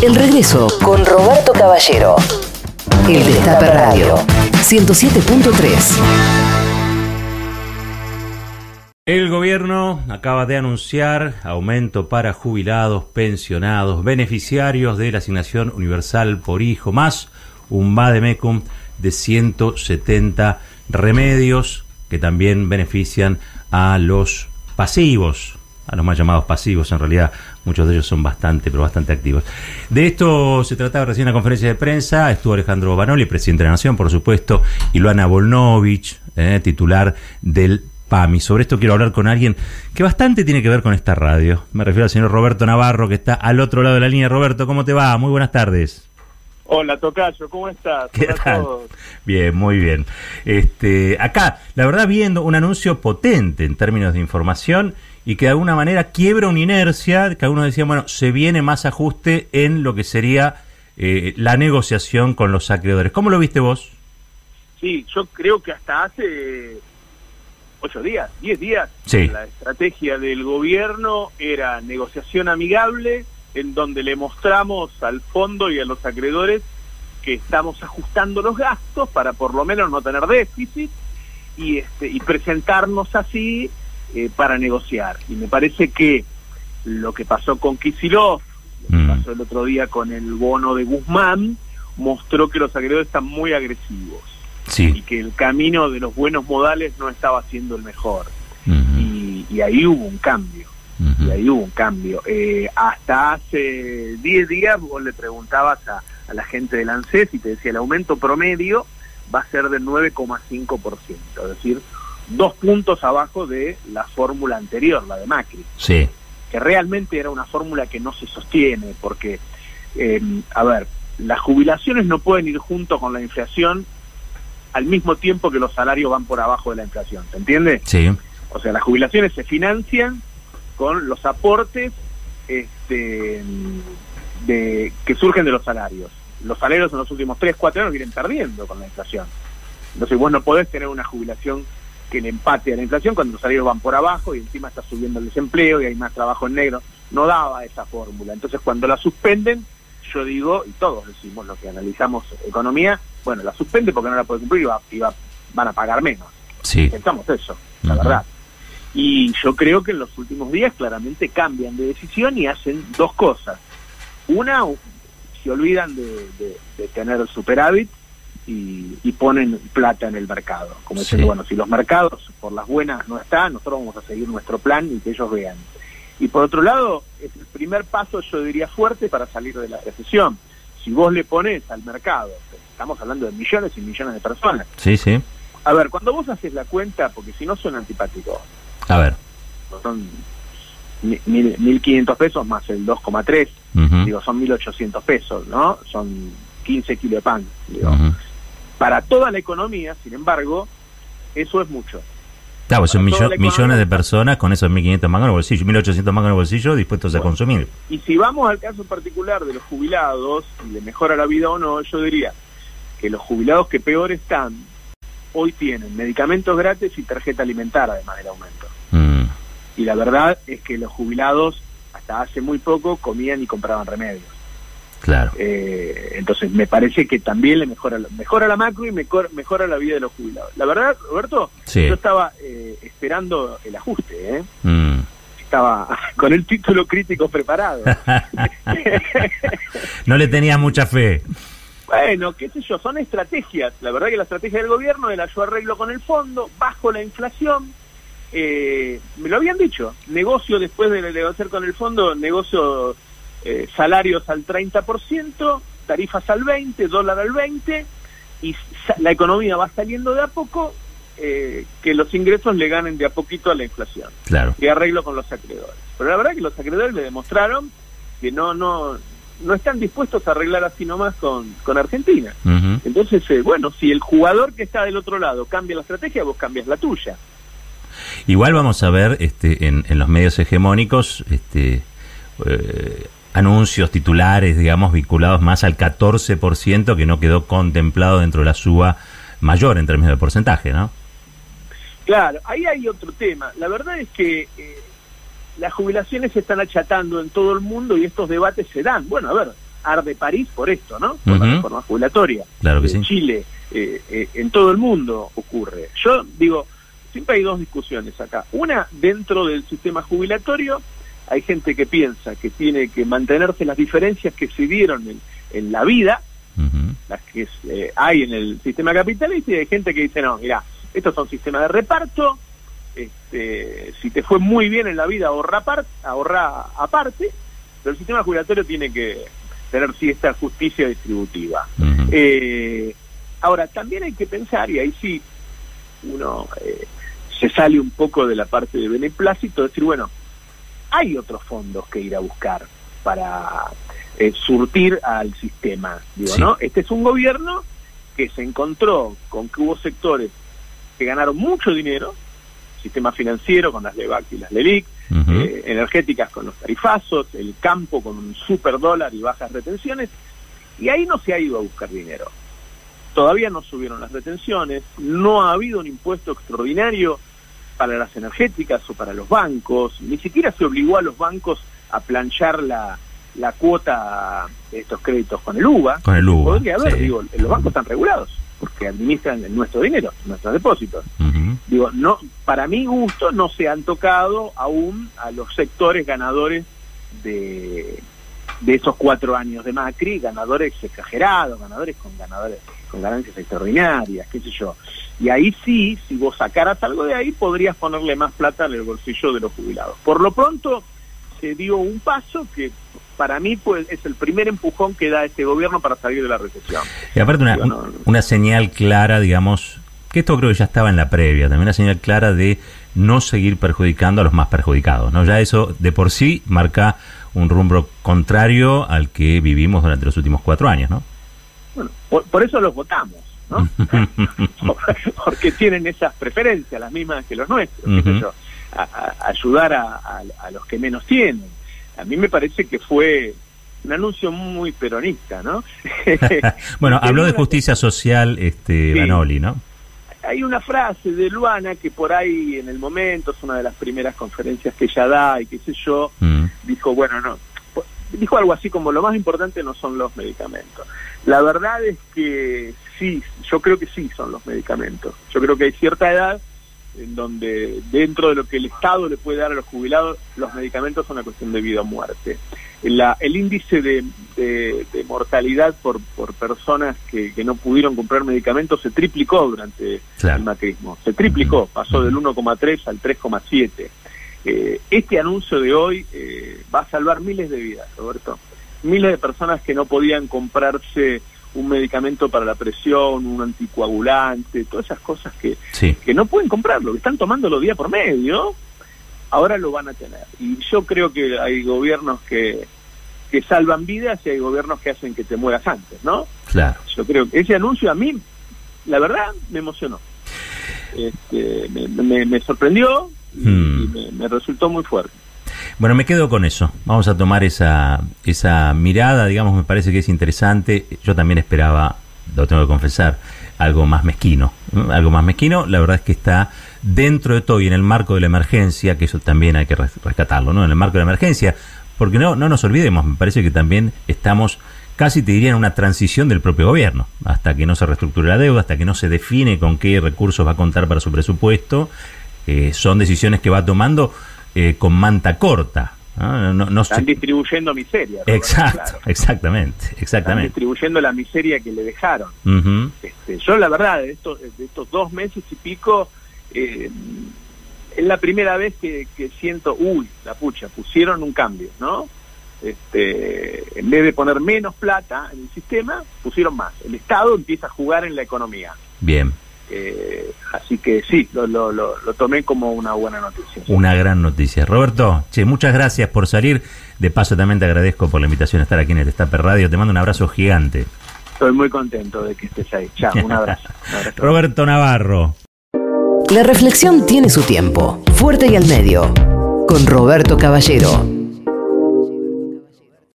El regreso con Roberto Caballero. El Destape Radio 107.3. El gobierno acaba de anunciar aumento para jubilados, pensionados, beneficiarios de la asignación universal por hijo, más un VADEMECUM de 170 remedios que también benefician a los pasivos, a los más llamados pasivos, en realidad muchos de ellos son bastante, pero bastante activos. De esto se trataba recién en la conferencia de prensa, estuvo Alejandro Banoli, presidente de la Nación, por supuesto, y Luana Volnovich, eh, titular del PAMI. Sobre esto quiero hablar con alguien que bastante tiene que ver con esta radio. Me refiero al señor Roberto Navarro, que está al otro lado de la línea. Roberto, ¿cómo te va? Muy buenas tardes. Hola, Tocayo, ¿cómo estás? ¿Qué tal? Bien, muy bien. Este, acá, la verdad, viendo un anuncio potente en términos de información y que de alguna manera quiebra una inercia, que algunos decían, bueno, se viene más ajuste en lo que sería eh, la negociación con los acreedores. ¿Cómo lo viste vos? Sí, yo creo que hasta hace ocho días, diez días, Sí. la estrategia del gobierno era negociación amigable, en donde le mostramos al fondo y a los acreedores que estamos ajustando los gastos para por lo menos no tener déficit y, este, y presentarnos así eh, para negociar. Y me parece que lo que pasó con Kisilov, lo que Mm. pasó el otro día con el bono de Guzmán, mostró que los acreedores están muy agresivos y Sí. que el camino de los buenos modales no estaba siendo el mejor. Y, y ahí hubo un cambio, y ahí hubo un cambio. Eh, hasta hace 10 días vos le preguntabas a, a la gente del ANSES y te decía el aumento promedio va a ser del 9,5%, es decir, dos puntos abajo de la fórmula anterior, la de Macri Sí. que realmente era una fórmula que no se sostiene, porque, eh, a ver, las jubilaciones no pueden ir junto con la inflación al mismo tiempo que los salarios van por abajo de la inflación, ¿se entiende? Sí. O sea, las jubilaciones se financian con los aportes este, de, que surgen de los salarios. Los salarios en los últimos 3, 4 años vienen perdiendo con la inflación. Entonces vos no podés tener una jubilación que le empate a la inflación cuando los salarios van por abajo y encima está subiendo el desempleo y hay más trabajo en negro. No daba esa fórmula. Entonces cuando la suspenden, yo digo, y todos decimos lo que analizamos economía, bueno, la suspende porque no la puede cumplir y, va- y va- van a pagar menos Sí. pensamos eso, la verdad. Y yo creo que en los últimos días claramente cambian de decisión y hacen dos cosas. Una, se olvidan de, de- de tener superávit y, y ponen plata en el mercado. Como diciendo, Sí. bueno, si los mercados por las buenas no están, nosotros vamos a seguir nuestro plan y que ellos vean. Y por otro lado, es el primer paso, yo diría, fuerte para salir de la recesión. Si vos le pones al mercado, estamos hablando de millones y millones de personas, Sí, sí. a ver, cuando vos haces la cuenta, porque si no son antipáticos, A ver. son mi- mil- 1.500 pesos más el 2,3, Ujú, digo, son 1.800 pesos, ¿no? Son 15 kilos de pan, digo. Para toda la economía, sin embargo, eso es mucho. Claro, pues son millo- millones de personas con esos 1.500 mangos en el bolsillo, 1.800 mangos en el bolsillo dispuestos a consumir. Y si vamos al caso particular de los jubilados, y le mejora la vida o no, yo diría que los jubilados que peor están, hoy tienen medicamentos gratis y tarjeta alimentar, además del aumento. Mm, y la verdad es que los jubilados hasta hace muy poco comían y compraban remedios. Claro. Eh, entonces me parece que también le mejora, mejora la macro y mejor, mejora la vida de los jubilados. La verdad, Roberto, Sí. yo estaba eh, esperando el ajuste, ¿eh? Mm. estaba con el título crítico preparado. no le tenía mucha fe. bueno, qué sé yo, son estrategias. La verdad que la estrategia del gobierno era yo arreglo con el fondo, bajo la inflación. Eh, me lo habían dicho, negocio después de negociar con el fondo, negocio eh, salarios al 30%, tarifas al 20%, dólar al 20%, y la economía va saliendo de a poco, eh, que los ingresos le ganen de a poquito a la inflación Claro. y arreglo con los acreedores. Pero la verdad que los acreedores le demostraron que no no no están dispuestos a arreglar así nomás con, con Argentina. Entonces, eh, bueno, si el jugador que está del otro lado cambia la estrategia, vos cambias la tuya. Igual vamos a ver este, en, en los medios hegemónicos este, eh, anuncios titulares, digamos, vinculados más al 14% que no quedó contemplado dentro de la suba mayor en términos de porcentaje, ¿no? Claro, ahí hay otro tema. La verdad es que eh, las jubilaciones se están achatando en todo el mundo y estos debates se dan. Bueno, a ver, arde París por esto, ¿no? Por la reforma jubilatoria. Claro que En sí. Chile, eh, eh, en todo el mundo ocurre. Yo digo, siempre hay dos discusiones acá. Una, dentro del sistema jubilatorio, hay gente que piensa que tiene que mantenerse las diferencias que se dieron en, en la vida, las que eh, hay en el sistema capitalista, y hay gente que dice, no, mira, estos son sistemas de reparto, este, si te fue muy bien en la vida, ahorra, par- ahorra aparte, pero el sistema jubilatorio tiene que tener cierta justicia distributiva. Eh, ahora, también hay que pensar, y ahí sí uno eh, se sale un poco de la parte de beneplácito, decir, bueno, hay otros fondos que ir a buscar para eh, surtir al sistema. Digo, Sí. ¿no? Este es un gobierno que se encontró con que hubo sectores que ganaron mucho dinero, sistema financiero con las LEVAC y las LELIC, eh, energéticas con los tarifazos, el campo con un super dólar y bajas retenciones, y ahí no se ha ido a buscar dinero. Todavía no subieron las retenciones, no ha habido un impuesto extraordinario para las energéticas o para los bancos, ni siquiera se obligó a los bancos a planchar la, la cuota de estos créditos con el UVA. Con el UVA, Podría haber, sí. digo, los bancos están regulados, porque administran nuestro dinero, nuestros depósitos digo, no, para mi gusto no se han tocado aún a los sectores ganadores de, de esos cuatro años de Macri, ganadores exagerados, ganadores con ganadores con ganancias extraordinarias, qué sé yo. Y ahí sí, si vos sacaras algo de ahí, podrías ponerle más plata en el bolsillo de los jubilados. Por lo pronto, se dio un paso que para mí pues, es el primer empujón que da este gobierno para salir de la recesión. Y aparte una, un- una señal clara, digamos, que esto creo que ya estaba en la previa, también una señal clara de no seguir perjudicando a los más perjudicados, ¿no? Ya eso de por sí marca un rumbo contrario al que vivimos durante los últimos cuatro años, ¿no? Bueno, por, por eso los votamos, ¿no? Porque tienen esas preferencias, las mismas que los nuestros, qué sé Ujú. yo, a, a- ayudar a, los que menos tienen. A mí me parece que fue un anuncio muy peronista, ¿no? bueno, habló de justicia social este Sí. Banoli, ¿no? Hay una frase de Luana que por ahí en el momento es una de las primeras conferencias que ella da y qué sé yo, Mm. dijo, bueno, no, dijo algo así como lo más importante no son los medicamentos. La verdad es que sí, yo creo que sí son los medicamentos. Yo creo que hay cierta edad en donde dentro de lo que el Estado le puede dar a los jubilados, los medicamentos son una cuestión de vida o muerte. La- el índice de, de- de mortalidad por, por personas que, que no pudieron comprar medicamentos se triplicó durante Claro. el macrismo. Se triplicó, pasó del 1,3 al 3,7. Eh, este anuncio de hoy eh, va a salvar miles de vidas, Roberto. Miles de personas que no podían comprarse un medicamento para la presión, un anticoagulante, todas esas cosas que, Sí. que no pueden comprarlo, que están tomándolo día por medio, ahora lo van a tener. Y yo creo que hay gobiernos que, que salvan vidas y hay gobiernos que hacen que te mueras antes, ¿no? Claro. Yo creo que ese anuncio a mí, la verdad, me emocionó. Este, me, me- me sorprendió y, Hmm. y me, me resultó muy fuerte. Bueno, me quedo con eso. Vamos a tomar esa, esa mirada, digamos, me parece que es interesante. Yo también esperaba, lo tengo que confesar, algo más mezquino. ¿no? Algo más mezquino, la verdad es que está dentro de todo y en el marco de la emergencia, que eso también hay que res- rescatarlo, ¿no? En el marco de la emergencia, porque no, no nos olvidemos, me parece que también estamos casi te diría en una transición del propio gobierno, hasta que no se reestructure la deuda, hasta que no se define con qué recursos va a contar para su presupuesto, eh, son decisiones que va tomando eh, con manta corta. ¿No? No- no Están distribuyendo miseria. Roberto, Exacto, claro. exactamente, Están exactamente. distribuyendo la miseria que le dejaron. Este, yo la verdad, de estos, de estos dos meses y pico, eh, es la primera vez que, que siento, uy, la pucha, pusieron un cambio, ¿no? Este, en vez de poner menos plata en el sistema, pusieron más. El Estado empieza a jugar en la economía. Bien, Eh, así que sí, lo, lo, lo, lo tomé como una buena noticia. una gran noticia. Roberto, che, muchas gracias por salir. De paso también te agradezco por la invitación a estar aquí en el Destape Radio. Te mando un abrazo gigante. Estoy muy contento de que estés ahí. Chao, un abrazo. Un abrazo. Roberto Navarro. La reflexión tiene su tiempo, fuerte y al medio, con Roberto Caballero.